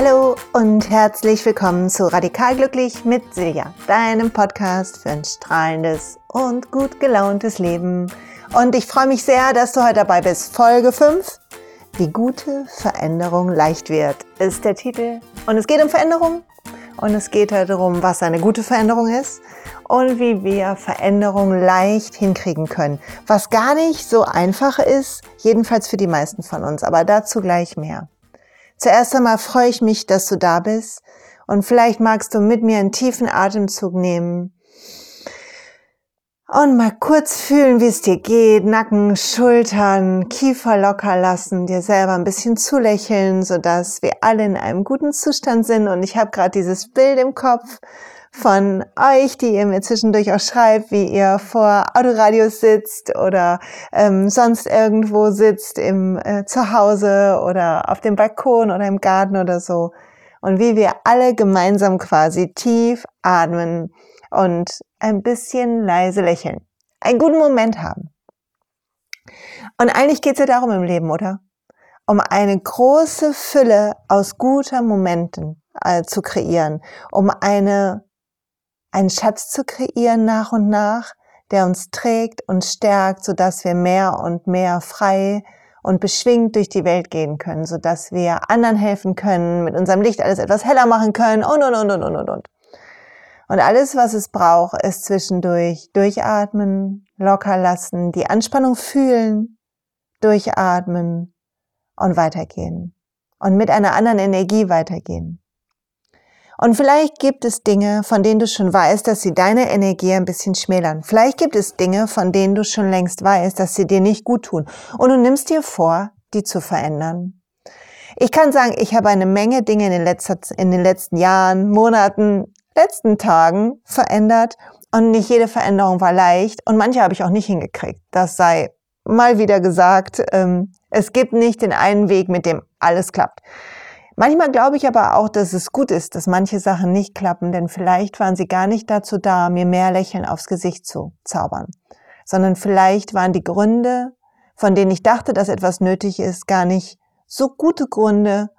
Hallo und herzlich willkommen zu Radikal Glücklich mit Silja, deinem Podcast für ein strahlendes und gut gelauntes Leben. Und ich freue mich sehr, dass du heute dabei bist. Folge 5, wie gute Veränderung leicht wird, ist der Titel. Und es geht um Veränderung und es geht darum, was eine gute Veränderung ist und wie wir Veränderung leicht hinkriegen können. Was gar nicht so einfach ist, jedenfalls für die meisten von uns, aber dazu gleich mehr. Zuerst einmal freue ich mich, dass du da bist. Und vielleicht magst du mit mir einen tiefen Atemzug nehmen. Und mal kurz fühlen, wie es dir geht, Nacken, Schultern, Kiefer locker lassen, dir selber ein bisschen zulächeln, sodass wir alle in einem guten Zustand sind. Und ich habe gerade dieses Bild im Kopf von euch, die ihr mir zwischendurch auch schreibt, wie ihr vor Autoradios sitzt oder ähm, sonst irgendwo sitzt im äh, Zuhause oder auf dem Balkon oder im Garten oder so. Und wie wir alle gemeinsam quasi tief atmen und ein bisschen leise lächeln. Einen guten Moment haben. Und eigentlich geht's ja darum im Leben, oder? Um eine große Fülle aus guter Momenten äh, zu kreieren, um eine einen Schatz zu kreieren nach und nach, der uns trägt und stärkt, so dass wir mehr und mehr frei und beschwingt durch die Welt gehen können, so dass wir anderen helfen können, mit unserem Licht alles etwas heller machen können und, und, und, und, und, und, und. Und alles, was es braucht, ist zwischendurch durchatmen, locker lassen, die Anspannung fühlen, durchatmen und weitergehen. Und mit einer anderen Energie weitergehen. Und vielleicht gibt es Dinge, von denen du schon weißt, dass sie deine Energie ein bisschen schmälern. Vielleicht gibt es Dinge, von denen du schon längst weißt, dass sie dir nicht gut tun. Und du nimmst dir vor, die zu verändern. Ich kann sagen, ich habe eine Menge Dinge in den, letzter, in den letzten Jahren, Monaten, letzten Tagen verändert. Und nicht jede Veränderung war leicht. Und manche habe ich auch nicht hingekriegt. Das sei mal wieder gesagt. Ähm, es gibt nicht den einen Weg, mit dem alles klappt. Manchmal glaube ich aber auch, dass es gut ist, dass manche Sachen nicht klappen, denn vielleicht waren sie gar nicht dazu da, mir mehr Lächeln aufs Gesicht zu zaubern, sondern vielleicht waren die Gründe, von denen ich dachte, dass etwas nötig ist, gar nicht so gute Gründe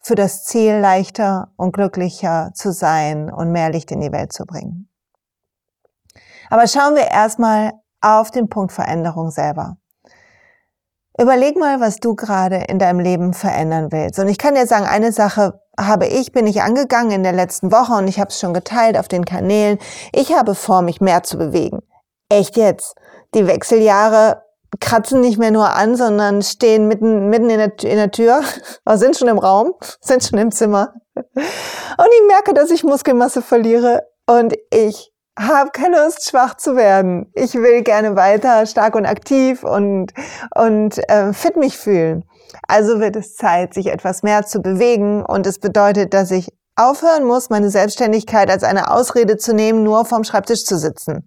für das Ziel, leichter und glücklicher zu sein und mehr Licht in die Welt zu bringen. Aber schauen wir erstmal auf den Punkt Veränderung selber. Überleg mal, was du gerade in deinem Leben verändern willst. Und ich kann dir sagen, eine Sache habe ich, bin ich angegangen in der letzten Woche und ich habe es schon geteilt auf den Kanälen. Ich habe vor, mich mehr zu bewegen. Echt jetzt. Die Wechseljahre kratzen nicht mehr nur an, sondern stehen mitten, mitten in der, in der Tür, sind schon im Raum, sind schon im Zimmer. Und ich merke, dass ich Muskelmasse verliere und ich habe keine Lust, schwach zu werden. Ich will gerne weiter stark und aktiv und, und äh, fit mich fühlen. Also wird es Zeit, sich etwas mehr zu bewegen und es bedeutet, dass ich aufhören muss, meine Selbstständigkeit als eine Ausrede zu nehmen, nur vorm Schreibtisch zu sitzen.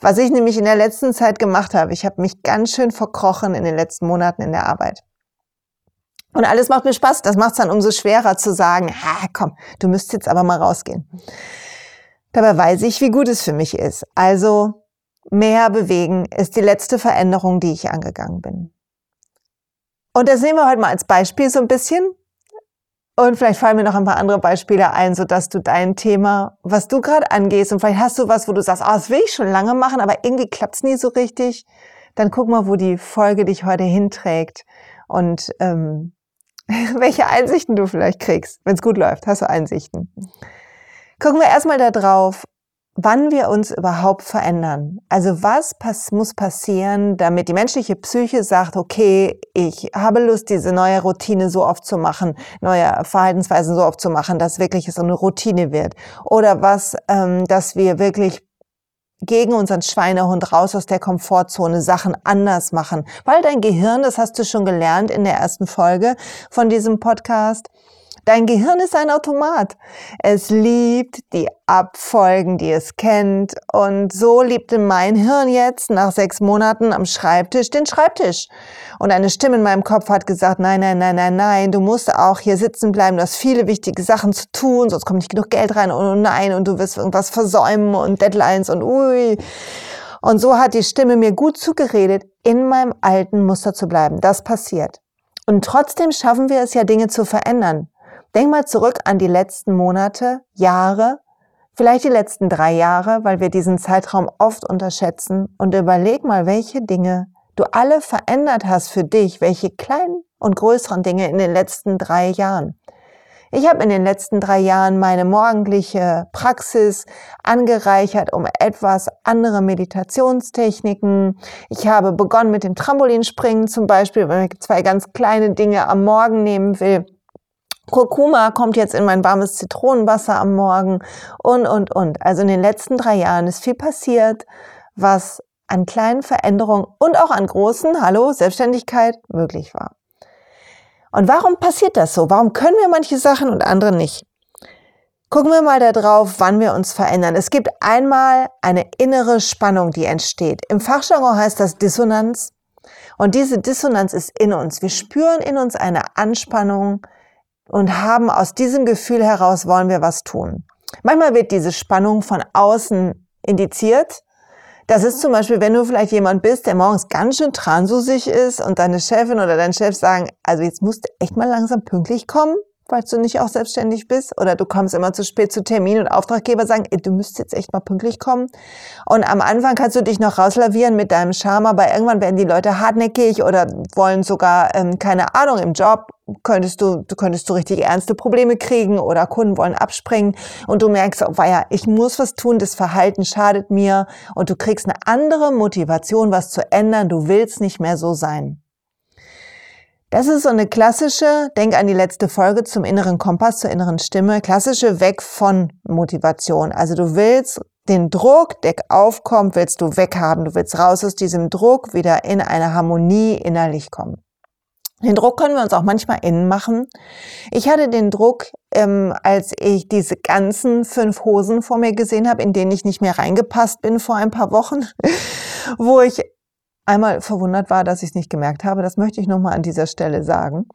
Was ich nämlich in der letzten Zeit gemacht habe, ich habe mich ganz schön verkrochen in den letzten Monaten in der Arbeit. Und alles macht mir Spaß. Das macht es dann umso schwerer zu sagen, ha, komm, du müsst jetzt aber mal rausgehen. Dabei weiß ich, wie gut es für mich ist. Also mehr bewegen ist die letzte Veränderung, die ich angegangen bin. Und das nehmen wir heute mal als Beispiel so ein bisschen. Und vielleicht fallen mir noch ein paar andere Beispiele ein, so dass du dein Thema, was du gerade angehst, und vielleicht hast du was, wo du sagst, oh, das will ich schon lange machen, aber irgendwie klappt's nie so richtig. Dann guck mal, wo die Folge dich heute hinträgt und ähm, welche Einsichten du vielleicht kriegst. Wenn es gut läuft, hast du Einsichten. Gucken wir erstmal darauf, wann wir uns überhaupt verändern. Also was pass muss passieren, damit die menschliche Psyche sagt, okay, ich habe Lust, diese neue Routine so oft zu machen, neue Verhaltensweisen so oft zu machen, dass wirklich es eine Routine wird. Oder was, ähm, dass wir wirklich gegen unseren Schweinehund raus aus der Komfortzone Sachen anders machen. Weil dein Gehirn, das hast du schon gelernt in der ersten Folge von diesem Podcast, Dein Gehirn ist ein Automat. Es liebt die Abfolgen, die es kennt. Und so liebte mein Hirn jetzt nach sechs Monaten am Schreibtisch den Schreibtisch. Und eine Stimme in meinem Kopf hat gesagt, nein, nein, nein, nein, nein, du musst auch hier sitzen bleiben. Du hast viele wichtige Sachen zu tun, sonst kommt nicht genug Geld rein. Und nein, und du wirst irgendwas versäumen und Deadlines und ui. Und so hat die Stimme mir gut zugeredet, in meinem alten Muster zu bleiben. Das passiert. Und trotzdem schaffen wir es ja, Dinge zu verändern. Denk mal zurück an die letzten Monate, Jahre, vielleicht die letzten drei Jahre, weil wir diesen Zeitraum oft unterschätzen und überleg mal, welche Dinge du alle verändert hast für dich, welche kleinen und größeren Dinge in den letzten drei Jahren. Ich habe in den letzten drei Jahren meine morgendliche Praxis angereichert um etwas andere Meditationstechniken. Ich habe begonnen mit dem Trampolinspringen zum Beispiel, wenn ich zwei ganz kleine Dinge am Morgen nehmen will. Kurkuma kommt jetzt in mein warmes Zitronenwasser am Morgen und, und, und. Also in den letzten drei Jahren ist viel passiert, was an kleinen Veränderungen und auch an großen, hallo, Selbstständigkeit möglich war. Und warum passiert das so? Warum können wir manche Sachen und andere nicht? Gucken wir mal da drauf, wann wir uns verändern. Es gibt einmal eine innere Spannung, die entsteht. Im Fachjargon heißt das Dissonanz. Und diese Dissonanz ist in uns. Wir spüren in uns eine Anspannung und haben aus diesem Gefühl heraus, wollen wir was tun. Manchmal wird diese Spannung von außen indiziert das ist zum Beispiel, wenn du vielleicht jemand bist, der morgens ganz schön transusig ist und deine Chefin oder dein Chef sagen, also jetzt musst du echt mal langsam pünktlich kommen, falls du nicht auch selbstständig bist oder du kommst immer zu spät zu Termin und Auftraggeber sagen, ey, du müsstest jetzt echt mal pünktlich kommen. Und am Anfang kannst du dich noch rauslavieren mit deinem Charme, aber irgendwann werden die Leute hartnäckig oder wollen sogar, ähm, keine Ahnung, im Job könntest du, du könntest du richtig ernste Probleme kriegen oder Kunden wollen abspringen und du merkst, oh ja, ich muss was tun, das Verhalten schadet mir und du kriegst eine andere Motivation, was zu ändern, du willst nicht mehr so sein. Das ist so eine klassische, denk an die letzte Folge zum inneren Kompass, zur inneren Stimme, klassische Weg von Motivation. Also du willst den Druck, der aufkommt, willst du weghaben. Du willst raus aus diesem Druck, wieder in eine Harmonie innerlich kommen. Den Druck können wir uns auch manchmal innen machen. Ich hatte den Druck, ähm, als ich diese ganzen fünf Hosen vor mir gesehen habe, in denen ich nicht mehr reingepasst bin vor ein paar Wochen, wo ich einmal verwundert war, dass ich es nicht gemerkt habe. Das möchte ich nochmal an dieser Stelle sagen.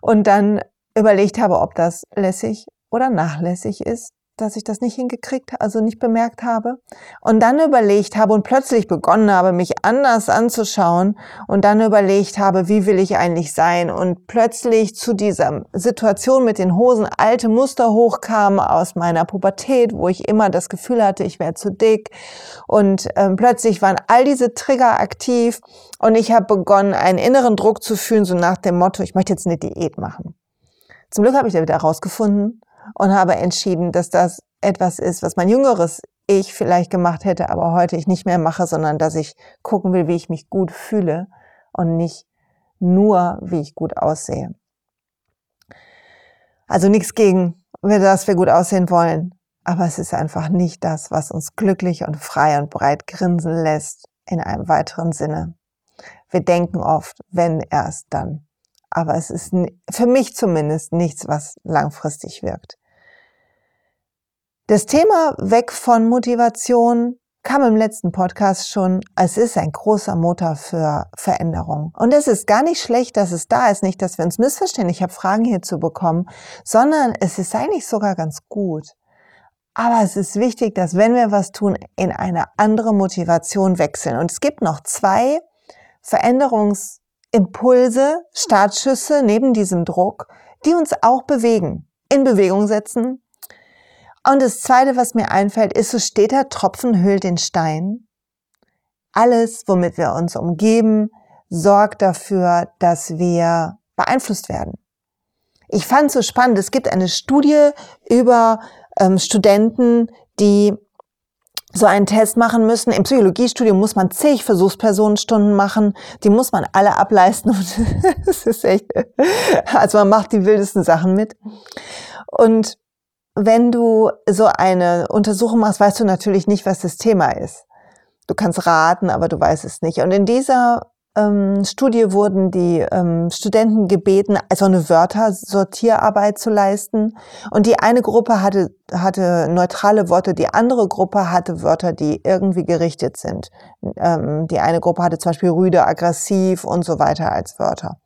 Und dann überlegt habe, ob das lässig oder nachlässig ist dass ich das nicht hingekriegt, also nicht bemerkt habe. Und dann überlegt habe und plötzlich begonnen habe, mich anders anzuschauen und dann überlegt habe, wie will ich eigentlich sein? Und plötzlich zu dieser Situation mit den Hosen alte Muster hochkamen aus meiner Pubertät, wo ich immer das Gefühl hatte, ich wäre zu dick. Und ähm, plötzlich waren all diese Trigger aktiv und ich habe begonnen, einen inneren Druck zu fühlen, so nach dem Motto, ich möchte jetzt eine Diät machen. Zum Glück habe ich da wieder herausgefunden, und habe entschieden, dass das etwas ist, was mein jüngeres Ich vielleicht gemacht hätte, aber heute ich nicht mehr mache, sondern dass ich gucken will, wie ich mich gut fühle und nicht nur, wie ich gut aussehe. Also nichts gegen, dass wir gut aussehen wollen, aber es ist einfach nicht das, was uns glücklich und frei und breit grinsen lässt in einem weiteren Sinne. Wir denken oft, wenn erst dann aber es ist für mich zumindest nichts, was langfristig wirkt. Das Thema weg von Motivation kam im letzten Podcast schon. Es ist ein großer Motor für Veränderung. Und es ist gar nicht schlecht, dass es da ist. Nicht, dass wir uns missverstehen. Ich habe Fragen hierzu bekommen, sondern es ist eigentlich sogar ganz gut. Aber es ist wichtig, dass wenn wir was tun, in eine andere Motivation wechseln. Und es gibt noch zwei Veränderungs Impulse, Startschüsse neben diesem Druck, die uns auch bewegen, in Bewegung setzen. Und das Zweite, was mir einfällt, ist, so steter Tropfen hüllt den Stein. Alles, womit wir uns umgeben, sorgt dafür, dass wir beeinflusst werden. Ich fand es so spannend, es gibt eine Studie über ähm, Studenten, die so einen Test machen müssen. Im Psychologiestudium muss man zig Versuchspersonenstunden machen. Die muss man alle ableisten. das ist echt, also man macht die wildesten Sachen mit. Und wenn du so eine Untersuchung machst, weißt du natürlich nicht, was das Thema ist. Du kannst raten, aber du weißt es nicht. Und in dieser ähm, Studie wurden die ähm, Studenten gebeten, also eine Wörtersortierarbeit zu leisten. Und die eine Gruppe hatte, hatte neutrale Worte, die andere Gruppe hatte Wörter, die irgendwie gerichtet sind. Ähm, die eine Gruppe hatte zum Beispiel rüde, aggressiv und so weiter als Wörter.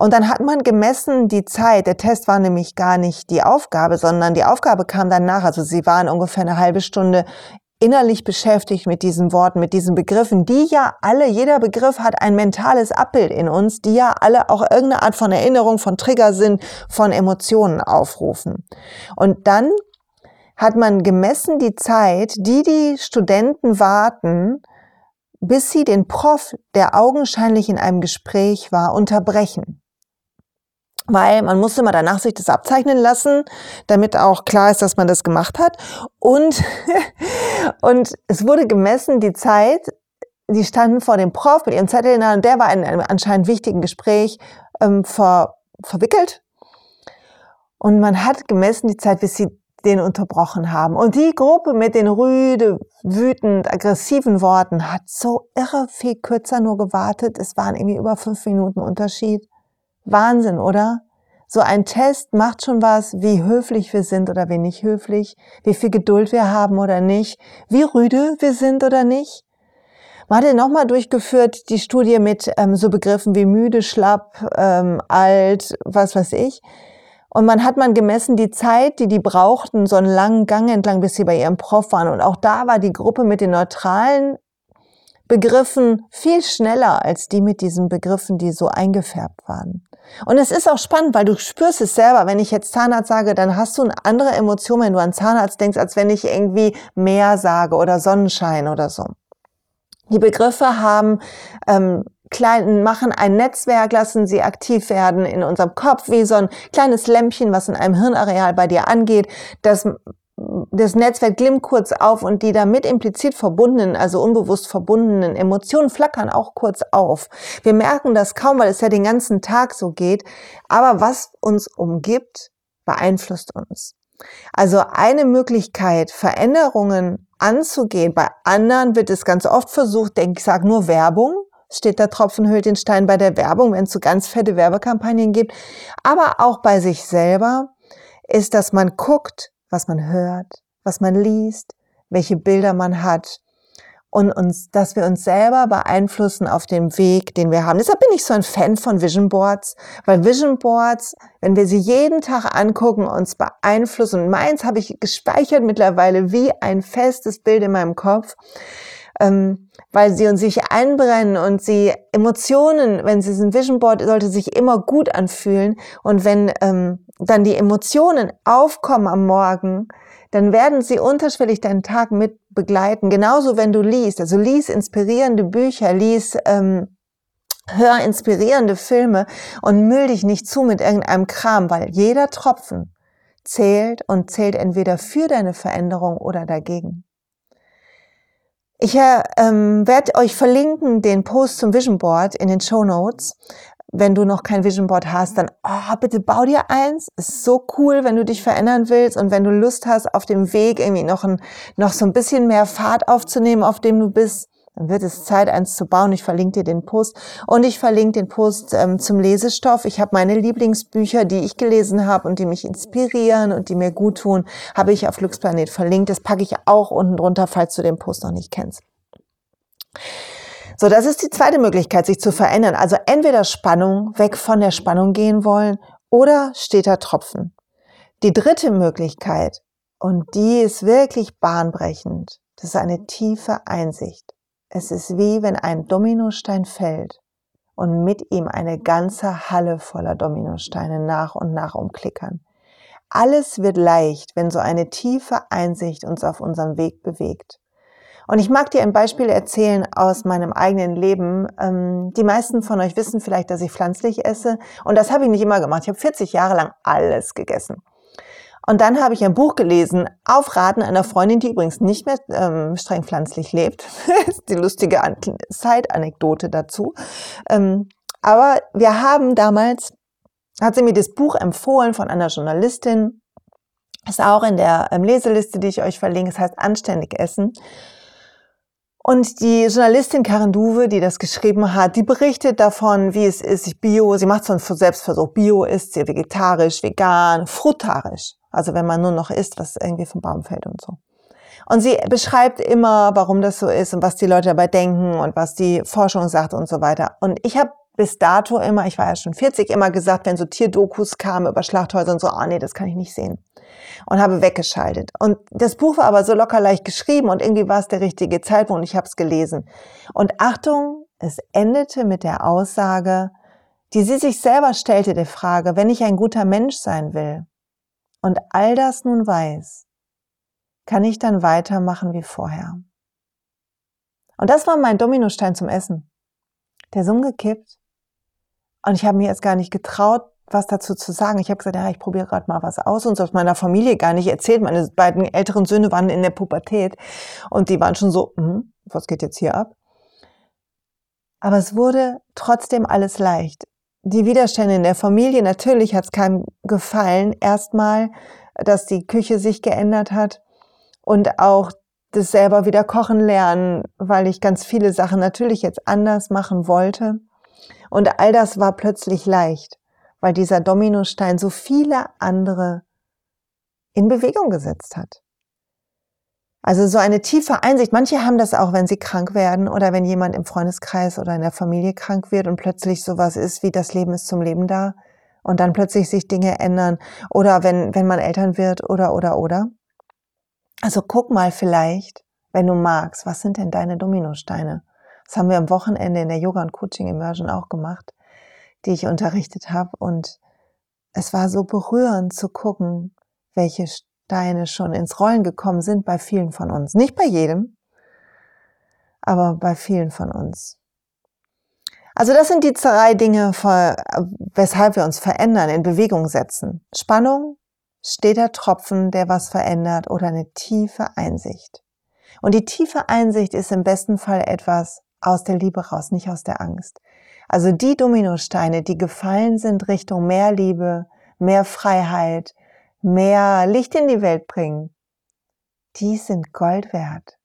Und dann hat man gemessen die Zeit. Der Test war nämlich gar nicht die Aufgabe, sondern die Aufgabe kam dann nach. Also sie waren ungefähr eine halbe Stunde innerlich beschäftigt mit diesen Worten, mit diesen Begriffen, die ja alle, jeder Begriff hat ein mentales Abbild in uns, die ja alle auch irgendeine Art von Erinnerung, von Trigger sind, von Emotionen aufrufen. Und dann hat man gemessen die Zeit, die die Studenten warten, bis sie den Prof, der augenscheinlich in einem Gespräch war, unterbrechen weil man musste mal danach sich das abzeichnen lassen, damit auch klar ist, dass man das gemacht hat. Und, und es wurde gemessen, die Zeit, die standen vor dem Prof mit ihrem Zettel in der Hand, der war in einem anscheinend wichtigen Gespräch ähm, ver, verwickelt. Und man hat gemessen die Zeit, bis sie den unterbrochen haben. Und die Gruppe mit den rüde, wütend, aggressiven Worten hat so irre viel kürzer nur gewartet. Es waren irgendwie über fünf Minuten Unterschied. Wahnsinn, oder? So ein Test macht schon was, wie höflich wir sind oder wie nicht höflich, wie viel Geduld wir haben oder nicht, wie rüde wir sind oder nicht. Man hat ja nochmal durchgeführt die Studie mit ähm, so Begriffen wie müde, schlapp, ähm, alt, was weiß ich. Und man hat man gemessen die Zeit, die die brauchten, so einen langen Gang entlang, bis sie bei ihrem Prof waren. Und auch da war die Gruppe mit den neutralen Begriffen viel schneller als die mit diesen Begriffen, die so eingefärbt waren. Und es ist auch spannend, weil du spürst es selber. Wenn ich jetzt Zahnarzt sage, dann hast du eine andere Emotion, wenn du an Zahnarzt denkst, als wenn ich irgendwie Meer sage oder Sonnenschein oder so. Die Begriffe haben ähm, kleinen, machen ein Netzwerk, lassen sie aktiv werden in unserem Kopf, wie so ein kleines Lämpchen, was in einem Hirnareal bei dir angeht. Das das Netzwerk glimmt kurz auf und die damit implizit verbundenen, also unbewusst verbundenen Emotionen flackern auch kurz auf. Wir merken das kaum, weil es ja den ganzen Tag so geht. Aber was uns umgibt, beeinflusst uns. Also eine Möglichkeit, Veränderungen anzugehen. Bei anderen wird es ganz oft versucht, denke ich, sage nur Werbung. Steht der Tropfen hüllt den Stein bei der Werbung, wenn es so ganz fette Werbekampagnen gibt. Aber auch bei sich selber ist, dass man guckt, was man hört, was man liest, welche Bilder man hat und uns, dass wir uns selber beeinflussen auf dem Weg, den wir haben. Deshalb bin ich so ein Fan von Vision Boards, weil Vision Boards, wenn wir sie jeden Tag angucken, uns beeinflussen. Und meins habe ich gespeichert mittlerweile wie ein festes Bild in meinem Kopf, ähm, weil sie uns sich einbrennen und sie Emotionen, wenn sie ein Vision Board sollte sich immer gut anfühlen und wenn ähm, dann die Emotionen aufkommen am Morgen, dann werden sie unterschwellig deinen Tag mit begleiten. Genauso wenn du liest, also lies inspirierende Bücher, lies, ähm, hör inspirierende Filme und müll dich nicht zu mit irgendeinem Kram, weil jeder Tropfen zählt und zählt entweder für deine Veränderung oder dagegen. Ich äh, ähm, werde euch verlinken den Post zum Vision Board in den Show Notes wenn du noch kein Vision Board hast, dann oh, bitte bau dir eins. Ist so cool, wenn du dich verändern willst und wenn du Lust hast, auf dem Weg irgendwie noch, ein, noch so ein bisschen mehr Fahrt aufzunehmen, auf dem du bist. Dann wird es Zeit, eins zu bauen. Ich verlinke dir den Post und ich verlinke den Post ähm, zum Lesestoff. Ich habe meine Lieblingsbücher, die ich gelesen habe und die mich inspirieren und die mir gut tun, habe ich auf Glücksplanet verlinkt. Das packe ich auch unten drunter, falls du den Post noch nicht kennst. So, das ist die zweite Möglichkeit, sich zu verändern. Also entweder Spannung, weg von der Spannung gehen wollen oder steter Tropfen. Die dritte Möglichkeit, und die ist wirklich bahnbrechend, das ist eine tiefe Einsicht. Es ist wie wenn ein Dominostein fällt und mit ihm eine ganze Halle voller Dominosteine nach und nach umklickern. Alles wird leicht, wenn so eine tiefe Einsicht uns auf unserem Weg bewegt. Und ich mag dir ein Beispiel erzählen aus meinem eigenen Leben. Ähm, die meisten von euch wissen vielleicht, dass ich pflanzlich esse. Und das habe ich nicht immer gemacht. Ich habe 40 Jahre lang alles gegessen. Und dann habe ich ein Buch gelesen, auf Raten einer Freundin, die übrigens nicht mehr ähm, streng pflanzlich lebt. die lustige Zeitanekdote dazu. Ähm, aber wir haben damals, hat sie mir das Buch empfohlen von einer Journalistin, ist auch in der ähm, Leseliste, die ich euch verlinke, es heißt Anständig Essen. Und die Journalistin Karen Duwe, die das geschrieben hat, die berichtet davon, wie es ist, Bio, sie macht so einen Selbstversuch, Bio ist sie vegetarisch, vegan, frutarisch. Also wenn man nur noch isst, was irgendwie vom Baum fällt und so. Und sie beschreibt immer, warum das so ist und was die Leute dabei denken und was die Forschung sagt und so weiter. Und ich habe bis dato immer, ich war ja schon 40, immer gesagt, wenn so Tierdokus kamen über Schlachthäuser und so, ah oh nee, das kann ich nicht sehen. und habe weggeschaltet. Und das Buch war aber so locker leicht geschrieben und irgendwie war es der richtige Zeitpunkt und ich habe es gelesen. Und Achtung, es endete mit der Aussage, die sie sich selber stellte, der Frage, wenn ich ein guter Mensch sein will und all das nun weiß, kann ich dann weitermachen wie vorher. Und das war mein Dominostein zum Essen. Der ist umgekippt. Und ich habe mir jetzt gar nicht getraut, was dazu zu sagen. Ich habe gesagt, ja, ich probiere gerade mal was aus und so aus meiner Familie gar nicht erzählt. Meine beiden älteren Söhne waren in der Pubertät und die waren schon so, hm, was geht jetzt hier ab? Aber es wurde trotzdem alles leicht. Die Widerstände in der Familie, natürlich hat es keinem gefallen. Erstmal, dass die Küche sich geändert hat und auch das selber wieder kochen lernen, weil ich ganz viele Sachen natürlich jetzt anders machen wollte. Und all das war plötzlich leicht, weil dieser Dominostein so viele andere in Bewegung gesetzt hat. Also so eine tiefe Einsicht. Manche haben das auch, wenn sie krank werden oder wenn jemand im Freundeskreis oder in der Familie krank wird und plötzlich sowas ist wie das Leben ist zum Leben da und dann plötzlich sich Dinge ändern oder wenn, wenn man Eltern wird oder, oder, oder. Also guck mal vielleicht, wenn du magst, was sind denn deine Dominosteine? Das haben wir am Wochenende in der Yoga und Coaching Immersion auch gemacht, die ich unterrichtet habe und es war so berührend zu gucken, welche Steine schon ins Rollen gekommen sind bei vielen von uns. Nicht bei jedem, aber bei vielen von uns. Also das sind die drei Dinge, weshalb wir uns verändern, in Bewegung setzen. Spannung, steter Tropfen, der was verändert oder eine tiefe Einsicht. Und die tiefe Einsicht ist im besten Fall etwas aus der Liebe raus, nicht aus der Angst. Also die Dominosteine, die gefallen sind Richtung mehr Liebe, mehr Freiheit, mehr Licht in die Welt bringen, die sind Gold wert.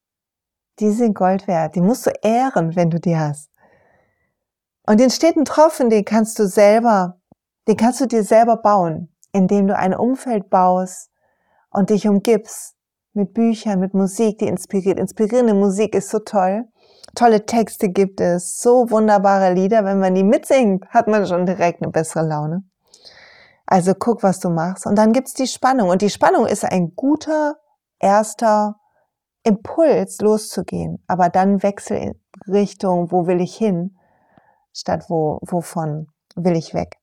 Die sind Gold wert. Die musst du ehren, wenn du die hast. Und den steten Tropfen, den kannst du selber, den kannst du dir selber bauen, indem du ein Umfeld baust und dich umgibst mit Büchern, mit Musik, die inspiriert. Inspirierende Musik ist so toll. Tolle Texte gibt es, so wunderbare Lieder. Wenn man die mitsingt, hat man schon direkt eine bessere Laune. Also guck, was du machst. Und dann gibt's die Spannung. Und die Spannung ist ein guter erster Impuls, loszugehen. Aber dann wechsel in Richtung, wo will ich hin, statt wo, wovon will ich weg.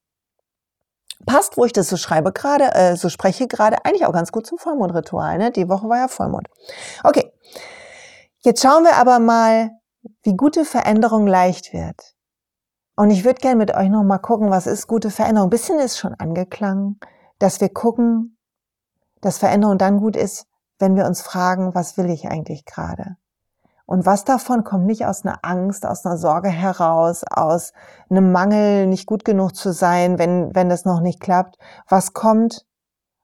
Passt, wo ich das so schreibe gerade, äh, so spreche gerade, eigentlich auch ganz gut zum Vollmondritual. Ne? Die Woche war ja Vollmond. Okay, jetzt schauen wir aber mal, wie gute Veränderung leicht wird. Und ich würde gerne mit euch noch mal gucken, was ist gute Veränderung. Ein bisschen ist schon angeklangen, dass wir gucken, dass Veränderung dann gut ist, wenn wir uns fragen, was will ich eigentlich gerade? Und was davon kommt nicht aus einer Angst, aus einer Sorge heraus, aus einem Mangel, nicht gut genug zu sein, wenn, wenn das noch nicht klappt? Was kommt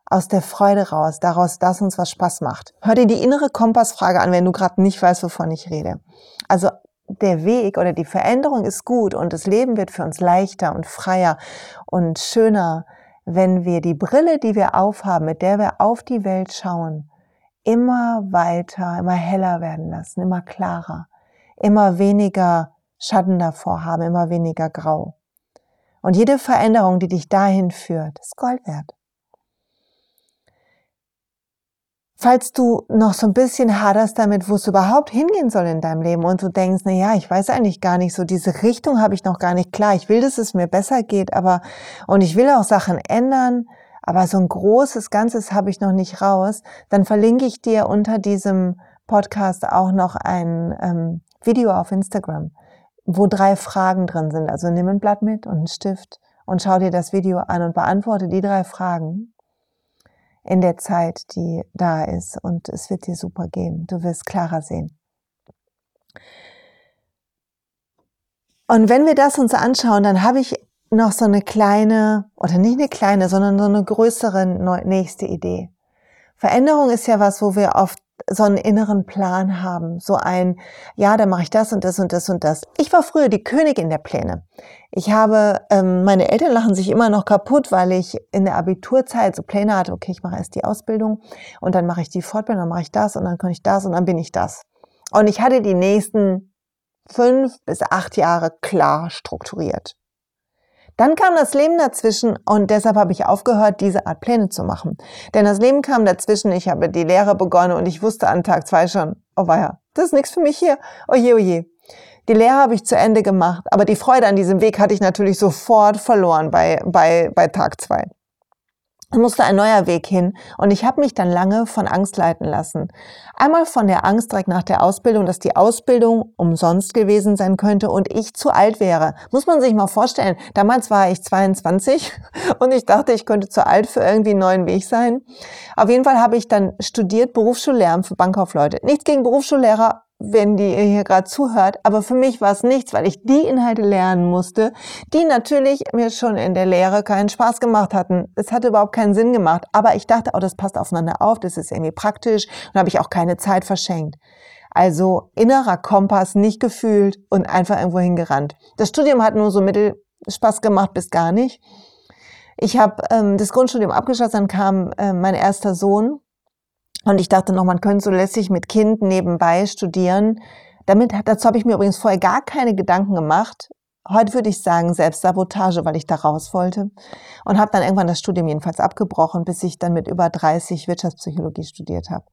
aus der Freude raus, daraus, dass uns was Spaß macht? Hör dir die innere Kompassfrage an, wenn du gerade nicht weißt, wovon ich rede. Also der Weg oder die Veränderung ist gut und das Leben wird für uns leichter und freier und schöner, wenn wir die Brille, die wir aufhaben, mit der wir auf die Welt schauen, immer weiter, immer heller werden lassen, immer klarer, immer weniger Schatten davor haben, immer weniger grau. Und jede Veränderung, die dich dahin führt, ist Gold wert. Falls du noch so ein bisschen haderst damit, wo es überhaupt hingehen soll in deinem Leben und du denkst, na ja, ich weiß eigentlich gar nicht so, diese Richtung habe ich noch gar nicht klar. Ich will, dass es mir besser geht, aber, und ich will auch Sachen ändern, aber so ein großes Ganzes habe ich noch nicht raus. Dann verlinke ich dir unter diesem Podcast auch noch ein ähm, Video auf Instagram, wo drei Fragen drin sind. Also nimm ein Blatt mit und einen Stift und schau dir das Video an und beantworte die drei Fragen in der Zeit, die da ist. Und es wird dir super gehen. Du wirst klarer sehen. Und wenn wir das uns anschauen, dann habe ich noch so eine kleine, oder nicht eine kleine, sondern so eine größere nächste Idee. Veränderung ist ja was, wo wir oft so einen inneren Plan haben, so ein, ja, da mache ich das und das und das und das. Ich war früher die Königin der Pläne. Ich habe, ähm, meine Eltern lachen sich immer noch kaputt, weil ich in der Abiturzeit so Pläne hatte, okay, ich mache erst die Ausbildung und dann mache ich die Fortbildung, dann mache ich das und dann kann ich das und dann bin ich das. Und ich hatte die nächsten fünf bis acht Jahre klar strukturiert. Dann kam das Leben dazwischen und deshalb habe ich aufgehört, diese Art Pläne zu machen. Denn das Leben kam dazwischen, ich habe die Lehre begonnen und ich wusste an Tag zwei schon, oh weia, das ist nichts für mich hier, oje, oje. Die Lehre habe ich zu Ende gemacht, aber die Freude an diesem Weg hatte ich natürlich sofort verloren bei, bei, bei Tag zwei. Musste ein neuer Weg hin und ich habe mich dann lange von Angst leiten lassen. Einmal von der Angst direkt nach der Ausbildung, dass die Ausbildung umsonst gewesen sein könnte und ich zu alt wäre. Muss man sich mal vorstellen. Damals war ich 22 und ich dachte, ich könnte zu alt für irgendwie einen neuen Weg sein. Auf jeden Fall habe ich dann studiert Berufsschullehramt für Bankkaufleute. Nichts gegen Berufsschullehrer, wenn die hier gerade zuhört. Aber für mich war es nichts, weil ich die Inhalte lernen musste, die natürlich mir schon in der Lehre keinen Spaß gemacht hatten. Es hatte überhaupt keinen Sinn gemacht. Aber ich dachte, oh, das passt aufeinander auf, das ist irgendwie praktisch und habe ich auch keine Zeit verschenkt. Also innerer Kompass nicht gefühlt und einfach irgendwo hingerannt. Das Studium hat nur so mittel Spaß gemacht bis gar nicht. Ich habe ähm, das Grundstudium abgeschlossen, dann kam äh, mein erster Sohn und ich dachte noch, man könnte so lässig mit Kind nebenbei studieren. Damit, dazu habe ich mir übrigens vorher gar keine Gedanken gemacht. Heute würde ich sagen Selbstsabotage, weil ich da raus wollte. Und habe dann irgendwann das Studium jedenfalls abgebrochen, bis ich dann mit über 30 Wirtschaftspsychologie studiert habe.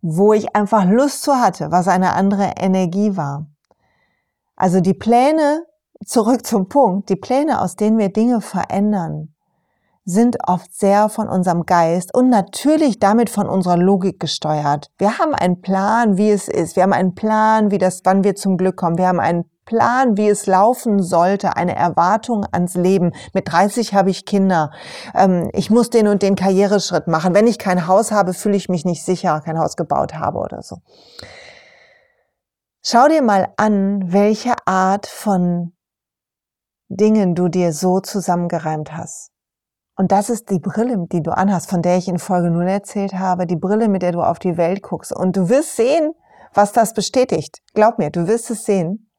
Wo ich einfach Lust zu hatte, was eine andere Energie war. Also die Pläne, zurück zum Punkt, die Pläne, aus denen wir Dinge verändern, sind oft sehr von unserem Geist und natürlich damit von unserer Logik gesteuert. Wir haben einen Plan, wie es ist. Wir haben einen Plan, wie das, wann wir zum Glück kommen. Wir haben einen Plan, wie es laufen sollte, eine Erwartung ans Leben. Mit 30 habe ich Kinder. Ähm, ich muss den und den Karriereschritt machen. Wenn ich kein Haus habe, fühle ich mich nicht sicher, kein Haus gebaut habe oder so. Schau dir mal an, welche Art von Dingen du dir so zusammengereimt hast. Und das ist die Brille, die du anhast, von der ich in Folge 0 erzählt habe, die Brille, mit der du auf die Welt guckst. Und du wirst sehen, was das bestätigt. Glaub mir, du wirst es sehen.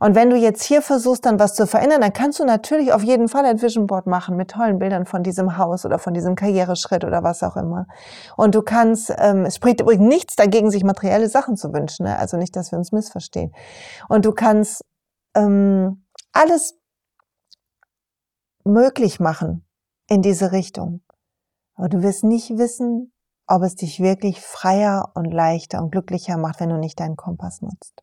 Und wenn du jetzt hier versuchst, dann was zu verändern, dann kannst du natürlich auf jeden Fall ein Vision Board machen mit tollen Bildern von diesem Haus oder von diesem Karriereschritt oder was auch immer. Und du kannst, ähm, es spricht übrigens nichts dagegen, sich materielle Sachen zu wünschen. Ne? Also nicht, dass wir uns missverstehen. Und du kannst ähm, alles möglich machen, in diese Richtung. Aber du wirst nicht wissen, ob es dich wirklich freier und leichter und glücklicher macht, wenn du nicht deinen Kompass nutzt.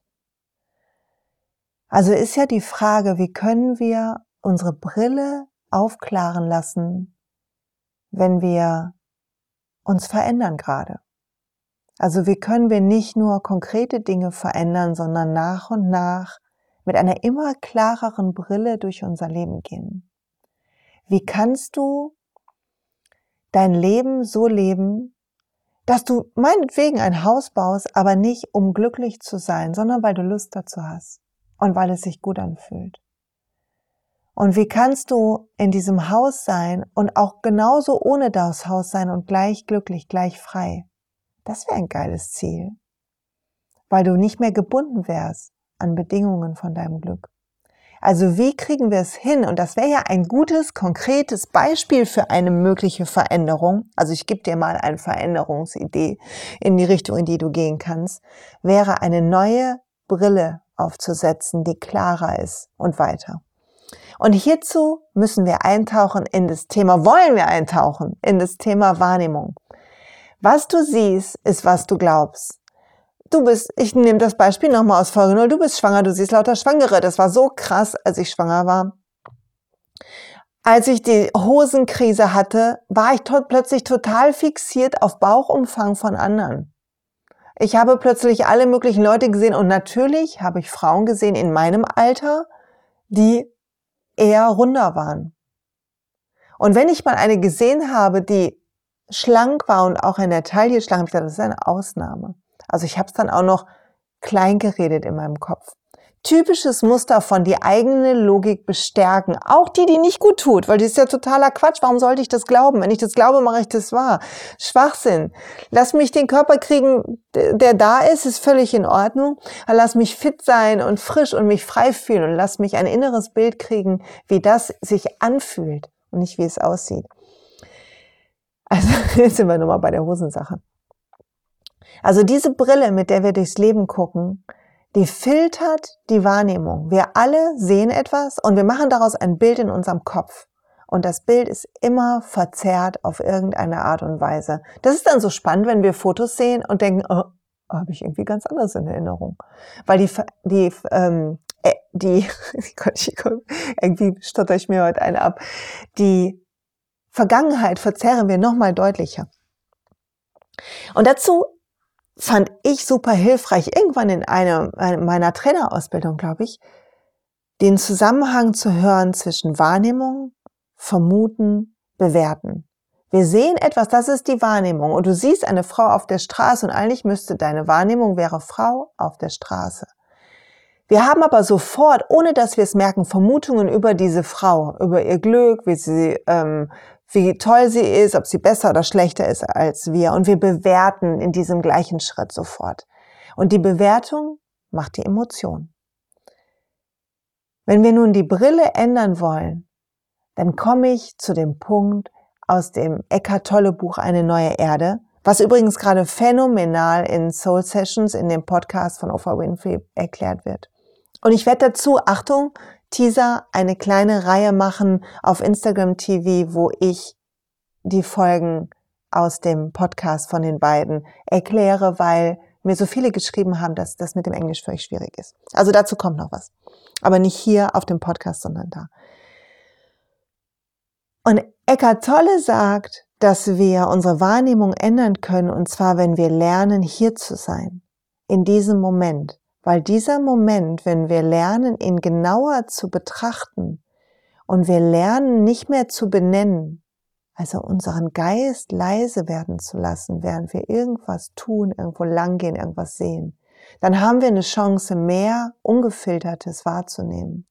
Also ist ja die Frage, wie können wir unsere Brille aufklaren lassen, wenn wir uns verändern gerade. Also wie können wir nicht nur konkrete Dinge verändern, sondern nach und nach mit einer immer klareren Brille durch unser Leben gehen. Wie kannst du dein Leben so leben, dass du meinetwegen ein Haus baust, aber nicht um glücklich zu sein, sondern weil du Lust dazu hast und weil es sich gut anfühlt. Und wie kannst du in diesem Haus sein und auch genauso ohne das Haus sein und gleich glücklich, gleich frei? Das wäre ein geiles Ziel, weil du nicht mehr gebunden wärst an Bedingungen von deinem Glück. Also wie kriegen wir es hin? Und das wäre ja ein gutes, konkretes Beispiel für eine mögliche Veränderung. Also ich gebe dir mal eine Veränderungsidee in die Richtung, in die du gehen kannst. Wäre eine neue Brille aufzusetzen, die klarer ist und weiter. Und hierzu müssen wir eintauchen in das Thema, wollen wir eintauchen in das Thema Wahrnehmung. Was du siehst, ist, was du glaubst du bist, ich nehme das Beispiel nochmal aus Folge 0, du bist schwanger, du siehst lauter Schwangere. Das war so krass, als ich schwanger war. Als ich die Hosenkrise hatte, war ich to plötzlich total fixiert auf Bauchumfang von anderen. Ich habe plötzlich alle möglichen Leute gesehen und natürlich habe ich Frauen gesehen in meinem Alter, die eher runder waren. Und wenn ich mal eine gesehen habe, die schlank war und auch in der Taille schlank, ich gedacht, das ist eine Ausnahme. Also ich habe es dann auch noch klein geredet in meinem Kopf. Typisches Muster von die eigene Logik bestärken. Auch die, die nicht gut tut, weil die ist ja totaler Quatsch. Warum sollte ich das glauben? Wenn ich das glaube, mache ich das wahr. Schwachsinn. Lass mich den Körper kriegen, der da ist, ist völlig in Ordnung. Lass mich fit sein und frisch und mich frei fühlen und lass mich ein inneres Bild kriegen, wie das sich anfühlt und nicht wie es aussieht. Also jetzt sind wir nochmal bei der Hosensache. Also diese Brille, mit der wir durchs Leben gucken, die filtert die Wahrnehmung. Wir alle sehen etwas und wir machen daraus ein Bild in unserem Kopf. Und das Bild ist immer verzerrt auf irgendeine Art und Weise. Das ist dann so spannend, wenn wir Fotos sehen und denken, oh, habe ich irgendwie ganz anders in Erinnerung. Weil die, die, ähm, äh, die, irgendwie stotter ich mir heute eine ab, die Vergangenheit verzerren wir nochmal deutlicher. Und dazu fand ich super hilfreich, irgendwann in einer, meiner Trainerausbildung, glaube ich, den Zusammenhang zu hören zwischen Wahrnehmung, Vermuten, Bewerten. Wir sehen etwas, das ist die Wahrnehmung. Und du siehst eine Frau auf der Straße und eigentlich müsste deine Wahrnehmung wäre Frau auf der Straße. Wir haben aber sofort, ohne dass wir es merken, Vermutungen über diese Frau, über ihr Glück, wie sie ähm, wie toll sie ist, ob sie besser oder schlechter ist als wir. Und wir bewerten in diesem gleichen Schritt sofort. Und die Bewertung macht die Emotion. Wenn wir nun die Brille ändern wollen, dann komme ich zu dem Punkt aus dem Eckhart Tolle Buch Eine neue Erde, was übrigens gerade phänomenal in Soul Sessions in dem Podcast von Oprah Winfrey erklärt wird. Und ich werde dazu, Achtung, Teaser eine kleine Reihe machen auf Instagram TV, wo ich die Folgen aus dem Podcast von den beiden erkläre, weil mir so viele geschrieben haben, dass das mit dem Englisch für euch schwierig ist. Also dazu kommt noch was. Aber nicht hier auf dem Podcast, sondern da. Und Eckhart Tolle sagt, dass wir unsere Wahrnehmung ändern können, und zwar, wenn wir lernen, hier zu sein, in diesem Moment. Weil dieser Moment, wenn wir lernen, ihn genauer zu betrachten und wir lernen, nicht mehr zu benennen, also unseren Geist leise werden zu lassen, während wir irgendwas tun, irgendwo langgehen, irgendwas sehen, dann haben wir eine Chance, mehr Ungefiltertes wahrzunehmen.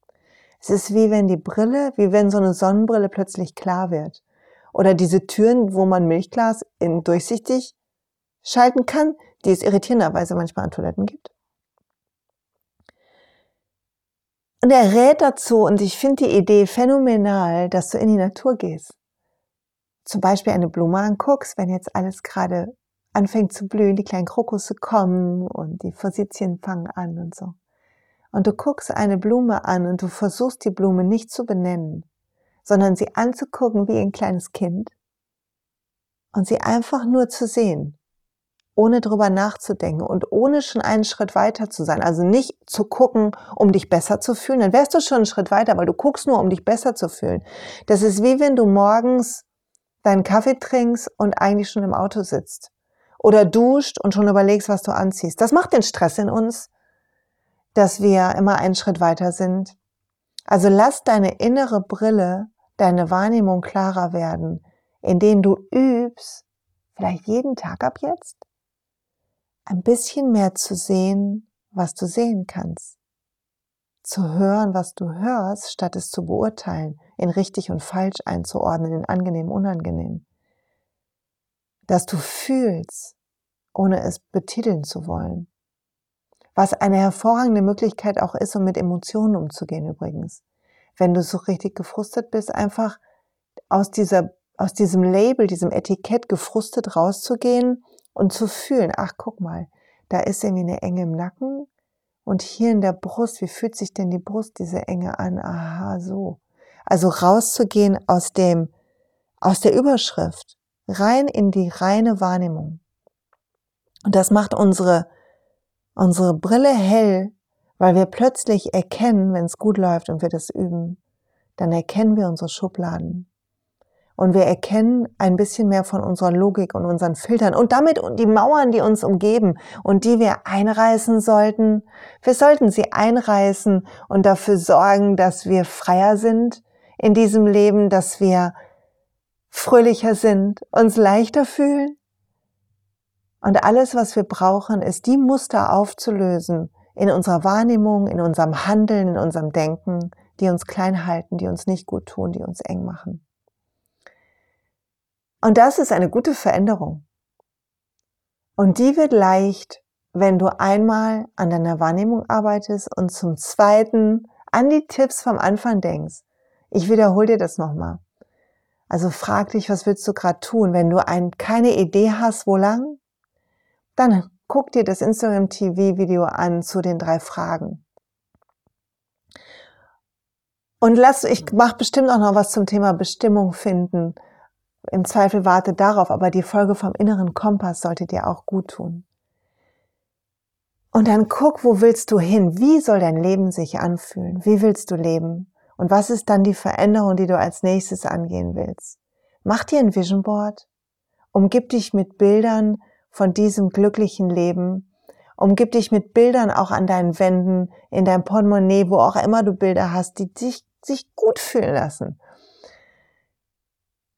Es ist wie wenn die Brille, wie wenn so eine Sonnenbrille plötzlich klar wird. Oder diese Türen, wo man Milchglas in durchsichtig schalten kann, die es irritierenderweise manchmal an Toiletten gibt. Und er rät dazu, und ich finde die Idee phänomenal, dass du in die Natur gehst. Zum Beispiel eine Blume anguckst, wenn jetzt alles gerade anfängt zu blühen, die kleinen Krokusse kommen und die Forsythien fangen an und so. Und du guckst eine Blume an und du versuchst die Blume nicht zu benennen, sondern sie anzugucken wie ein kleines Kind und sie einfach nur zu sehen ohne drüber nachzudenken und ohne schon einen Schritt weiter zu sein. Also nicht zu gucken, um dich besser zu fühlen. Dann wärst du schon einen Schritt weiter, weil du guckst nur, um dich besser zu fühlen. Das ist wie wenn du morgens deinen Kaffee trinkst und eigentlich schon im Auto sitzt. Oder duscht und schon überlegst, was du anziehst. Das macht den Stress in uns, dass wir immer einen Schritt weiter sind. Also lass deine innere Brille, deine Wahrnehmung klarer werden, indem du übst, vielleicht jeden Tag ab jetzt, ein bisschen mehr zu sehen, was du sehen kannst. Zu hören, was du hörst, statt es zu beurteilen, in richtig und falsch einzuordnen, in angenehm, unangenehm. Dass du fühlst, ohne es betiteln zu wollen. Was eine hervorragende Möglichkeit auch ist, um mit Emotionen umzugehen übrigens. Wenn du so richtig gefrustet bist, einfach aus dieser, aus diesem Label, diesem Etikett gefrustet rauszugehen und zu fühlen, ach guck mal, da ist irgendwie eine Enge im Nacken und hier in der Brust, wie fühlt sich denn die Brust, diese Enge an? Aha, so. Also rauszugehen aus dem, aus der Überschrift, rein in die reine Wahrnehmung. Und das macht unsere, unsere Brille hell, weil wir plötzlich erkennen, wenn es gut läuft und wir das üben, dann erkennen wir unsere Schubladen und wir erkennen ein bisschen mehr von unserer Logik und unseren Filtern und damit die Mauern, die uns umgeben und die wir einreißen sollten. Wir sollten sie einreißen und dafür sorgen, dass wir freier sind in diesem Leben, dass wir fröhlicher sind, uns leichter fühlen. Und alles, was wir brauchen, ist die Muster aufzulösen in unserer Wahrnehmung, in unserem Handeln, in unserem Denken, die uns klein halten, die uns nicht gut tun, die uns eng machen. Und das ist eine gute Veränderung. Und die wird leicht, wenn du einmal an deiner Wahrnehmung arbeitest und zum zweiten an die Tipps vom Anfang denkst. Ich wiederhole dir das nochmal. Also frag dich, was willst du gerade tun? Wenn du ein, keine Idee hast, wo lang, dann guck dir das Instagram TV Video an zu den drei Fragen. Und lass, ich mach bestimmt auch noch was zum Thema Bestimmung finden. Im Zweifel warte darauf, aber die Folge vom inneren Kompass sollte dir auch gut tun. Und dann guck, wo willst du hin? Wie soll dein Leben sich anfühlen? Wie willst du leben? Und was ist dann die Veränderung, die du als nächstes angehen willst? Mach dir ein Vision Board. Umgib dich mit Bildern von diesem glücklichen Leben. Umgib dich mit Bildern auch an deinen Wänden, in deinem Portemonnaie, wo auch immer du Bilder hast, die dich sich gut fühlen lassen.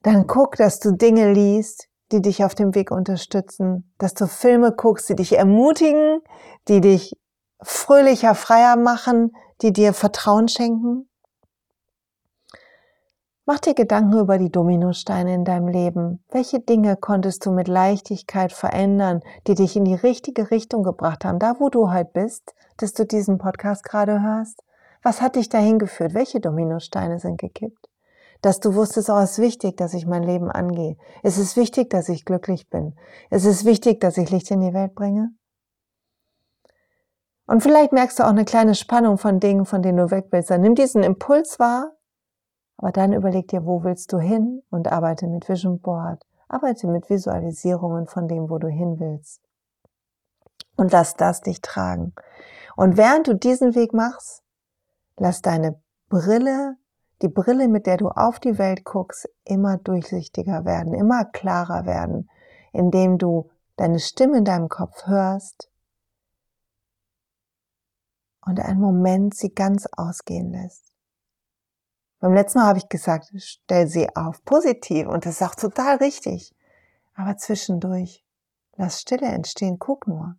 Dann guck, dass du Dinge liest, die dich auf dem Weg unterstützen, dass du Filme guckst, die dich ermutigen, die dich fröhlicher, freier machen, die dir Vertrauen schenken. Mach dir Gedanken über die Dominosteine in deinem Leben. Welche Dinge konntest du mit Leichtigkeit verändern, die dich in die richtige Richtung gebracht haben, da wo du halt bist, dass du diesen Podcast gerade hörst? Was hat dich dahin geführt? Welche Dominosteine sind gekippt? Dass du wusstest, oh, es ist wichtig, dass ich mein Leben angehe. Es ist wichtig, dass ich glücklich bin. Es ist wichtig, dass ich Licht in die Welt bringe. Und vielleicht merkst du auch eine kleine Spannung von Dingen, von denen du weg willst. Dann nimm diesen Impuls wahr, aber dann überleg dir, wo willst du hin und arbeite mit Vision Board. Arbeite mit Visualisierungen von dem, wo du hin willst. Und lass das dich tragen. Und während du diesen Weg machst, lass deine Brille die Brille, mit der du auf die Welt guckst, immer durchsichtiger werden, immer klarer werden, indem du deine Stimme in deinem Kopf hörst und einen Moment sie ganz ausgehen lässt. Beim letzten Mal habe ich gesagt, stell sie auf, positiv, und das ist auch total richtig. Aber zwischendurch, lass Stille entstehen, guck nur.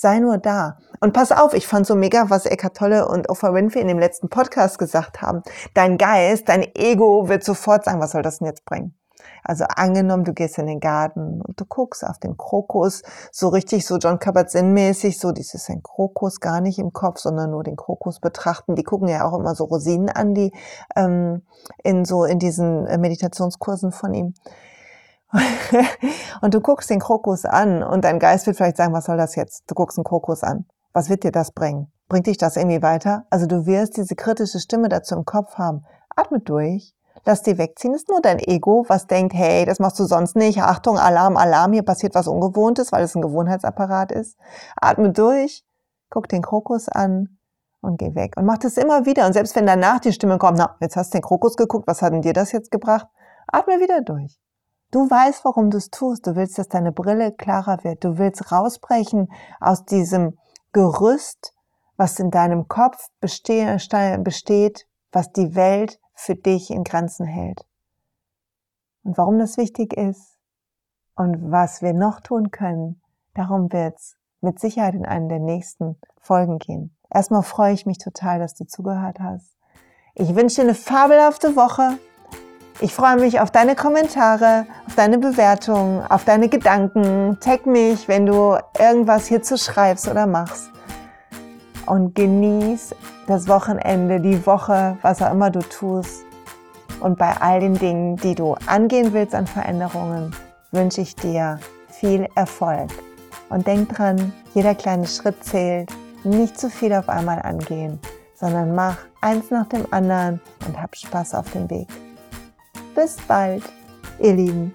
Sei nur da. Und pass auf, ich fand so mega, was Eckhart Tolle und Oprah Winfrey in dem letzten Podcast gesagt haben. Dein Geist, dein Ego wird sofort sagen, was soll das denn jetzt bringen? Also angenommen, du gehst in den Garten und du guckst auf den Krokus, so richtig so John Kabat-Zinn mäßig, so dieses ein Krokus gar nicht im Kopf, sondern nur den Krokus betrachten. Die gucken ja auch immer so Rosinen an, die ähm, in so in diesen äh, Meditationskursen von ihm. und du guckst den Krokus an und dein Geist wird vielleicht sagen, was soll das jetzt? Du guckst den Krokus an. Was wird dir das bringen? Bringt dich das irgendwie weiter? Also du wirst diese kritische Stimme dazu im Kopf haben. Atme durch. Lass die wegziehen. Ist nur dein Ego, was denkt, hey, das machst du sonst nicht. Achtung, Alarm, Alarm, hier passiert was Ungewohntes, weil es ein Gewohnheitsapparat ist. Atme durch. Guck den Krokus an und geh weg. Und mach das immer wieder. Und selbst wenn danach die Stimme kommt, na, jetzt hast du den Krokus geguckt, was hat denn dir das jetzt gebracht? Atme wieder durch. Du weißt, warum du es tust. Du willst, dass deine Brille klarer wird. Du willst rausbrechen aus diesem Gerüst, was in deinem Kopf besteht, was die Welt für dich in Grenzen hält. Und warum das wichtig ist und was wir noch tun können, darum wird's mit Sicherheit in einen der nächsten Folgen gehen. Erstmal freue ich mich total, dass du zugehört hast. Ich wünsche dir eine fabelhafte Woche. Ich freue mich auf deine Kommentare, auf deine Bewertungen, auf deine Gedanken. Tag mich, wenn du irgendwas hierzu schreibst oder machst. Und genieß das Wochenende, die Woche, was auch immer du tust. Und bei all den Dingen, die du angehen willst an Veränderungen, wünsche ich dir viel Erfolg. Und denk dran, jeder kleine Schritt zählt. Nicht zu viel auf einmal angehen, sondern mach eins nach dem anderen und hab Spaß auf dem Weg. Bis bald, ihr Lieben.